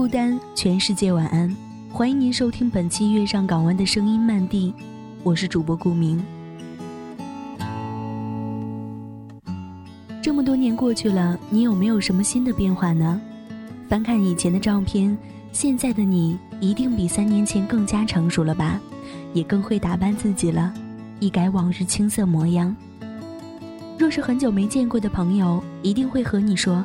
孤单，全世界晚安。欢迎您收听本期《月上港湾的声音漫地》，我是主播顾明。这么多年过去了，你有没有什么新的变化呢？翻看以前的照片，现在的你一定比三年前更加成熟了吧？也更会打扮自己了，一改往日青涩模样。若是很久没见过的朋友，一定会和你说：“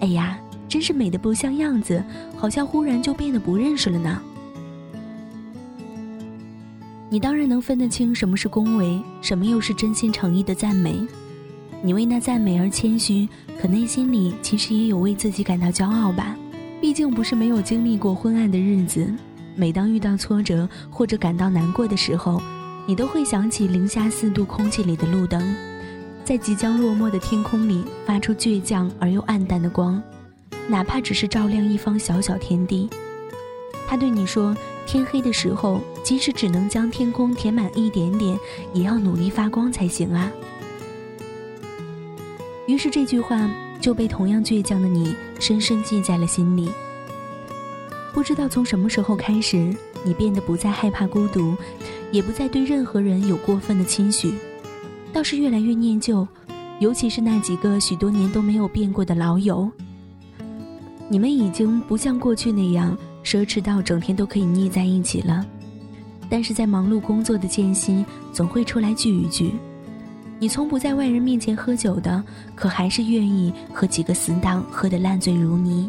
哎呀，真是美的不像样子，好像忽然就变得不认识了呢。”你当然能分得清什么是恭维，什么又是真心诚意的赞美。你为那赞美而谦虚，可内心里其实也有为自己感到骄傲吧？毕竟不是没有经历过昏暗的日子。每当遇到挫折或者感到难过的时候，你都会想起零下四度空气里的路灯，在即将落寞的天空里发出倔强而又暗淡的光，哪怕只是照亮一方小小天地。他对你说：“天黑的时候，即使只能将天空填满一点点，也要努力发光才行啊。”于是这句话就被同样倔强的你深深记在了心里。不知道从什么时候开始，你变得不再害怕孤独，也不再对任何人有过分的期许，倒是越来越念旧，尤其是那几个许多年都没有变过的老友。你们已经不像过去那样奢侈到整天都可以腻在一起了，但是在忙碌工作的间隙，总会出来聚一聚。你从不在外人面前喝酒的，可还是愿意和几个死党喝得烂醉如泥，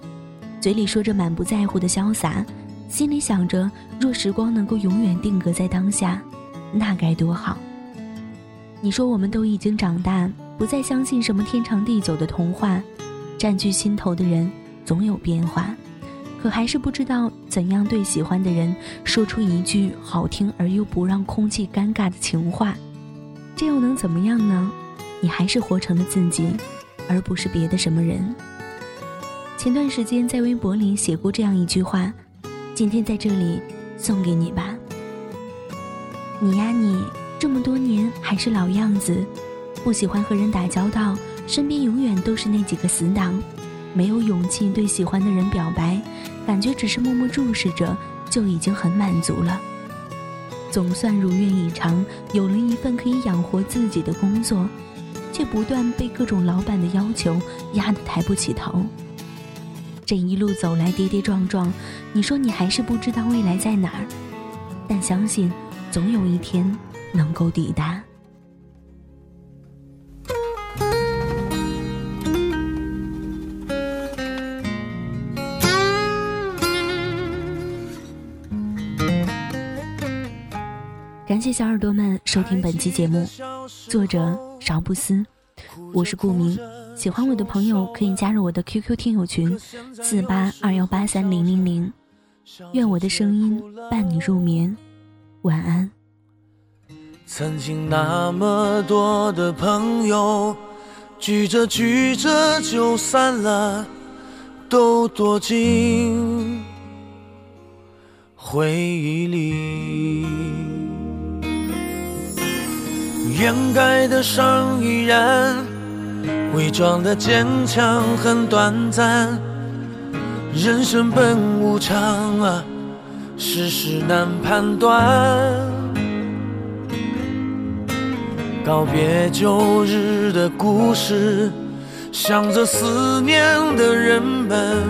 嘴里说着满不在乎的潇洒，心里想着若时光能够永远定格在当下，那该多好。你说我们都已经长大，不再相信什么天长地久的童话，占据心头的人总有变化，可还是不知道怎样对喜欢的人说出一句好听而又不让空气尴尬的情话。这又能怎么样呢？你还是活成了自己，而不是别的什么人。前段时间在微博里写过这样一句话，今天在这里送给你吧。你呀，你这么多年还是老样子，不喜欢和人打交道，身边永远都是那几个死党，没有勇气对喜欢的人表白，感觉只是默默注视着就已经很满足了。总算如愿以偿，有了一份可以养活自己的工作，却不断被各种老板的要求压得抬不起头。这一路走来跌跌撞撞，你说你还是不知道未来在哪儿，但相信总有一天能够抵达。感谢小耳朵们收听本期节目，作者邵布思，我是顾明。喜欢我的朋友可以加入我的 QQ 听友群四八二幺八三零零零。愿我的声音伴你入眠，晚安。曾经那么多的朋友，聚着聚着就散了，都躲进回忆里。掩盖的伤依然，伪装的坚强很短暂。人生本无常啊，世事难判断。告别旧日的故事，想着思念的人们，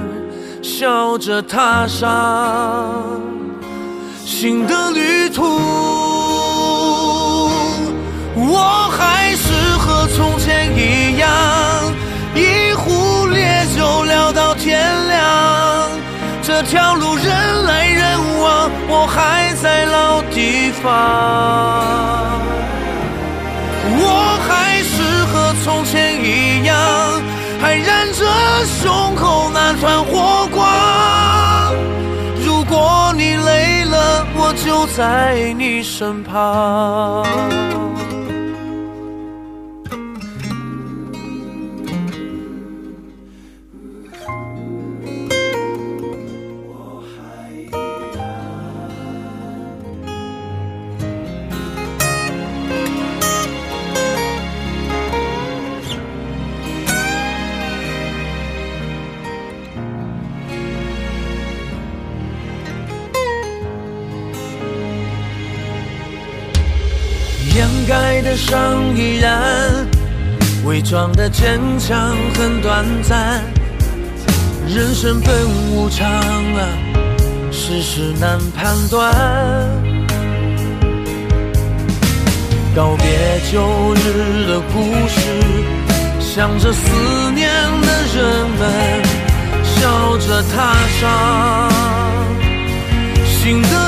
笑着踏上新的旅途。这条路，人来人往，我还在老地方。我还是和从前一样，还燃着胸口那团火光。如果你累了，我就在你身旁。盖的伤依然，伪装的坚强很短暂。人生本无常啊，世事难判断。告别旧日的故事，想着思念的人们，笑着踏上新的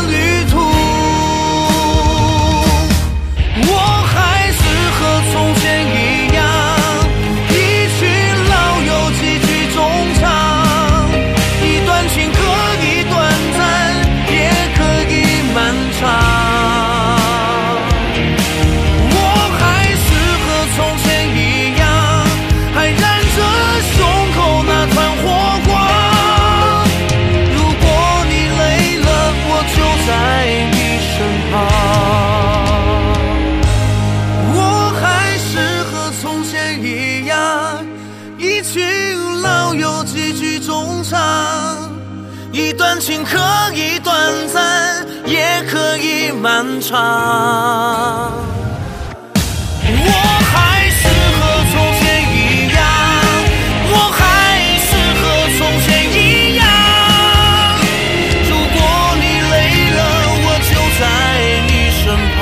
一段情可以短暂，也可以漫长。我还是和从前一样，我还是和从前一样。如果你累了，我就在你身旁。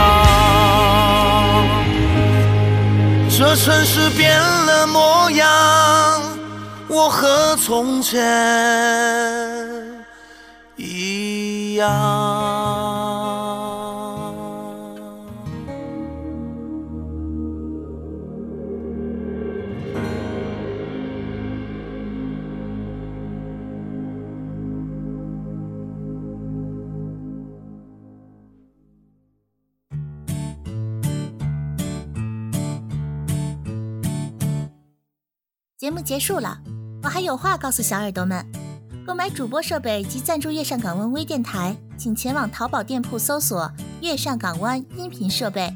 这城市变了模样，我和从前一样。节目结束了，我还有话告诉小耳朵们：购买主播设备及赞助月上港湾微电台，请前往淘宝店铺搜索“月上港湾音频设备”。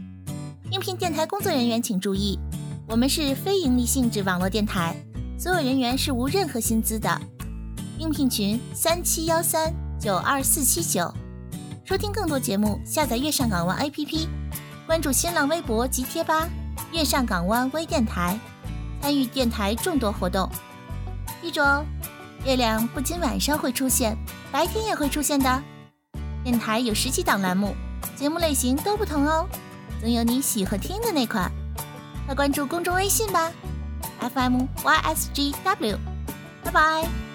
应聘电台工作人员请注意，我们是非盈利性质网络电台，所有人员是无任何薪资的。应聘群：三七幺三九二四七九。收听更多节目，下载月上港湾 APP，关注新浪微博及贴吧“月上港湾微电台”。参与电台众多活动，记住哦，月亮不仅晚上会出现，白天也会出现的。电台有十几档栏目，节目类型都不同哦，总有你喜欢听的那款。快关注公众微信吧，FM YSGW，拜拜。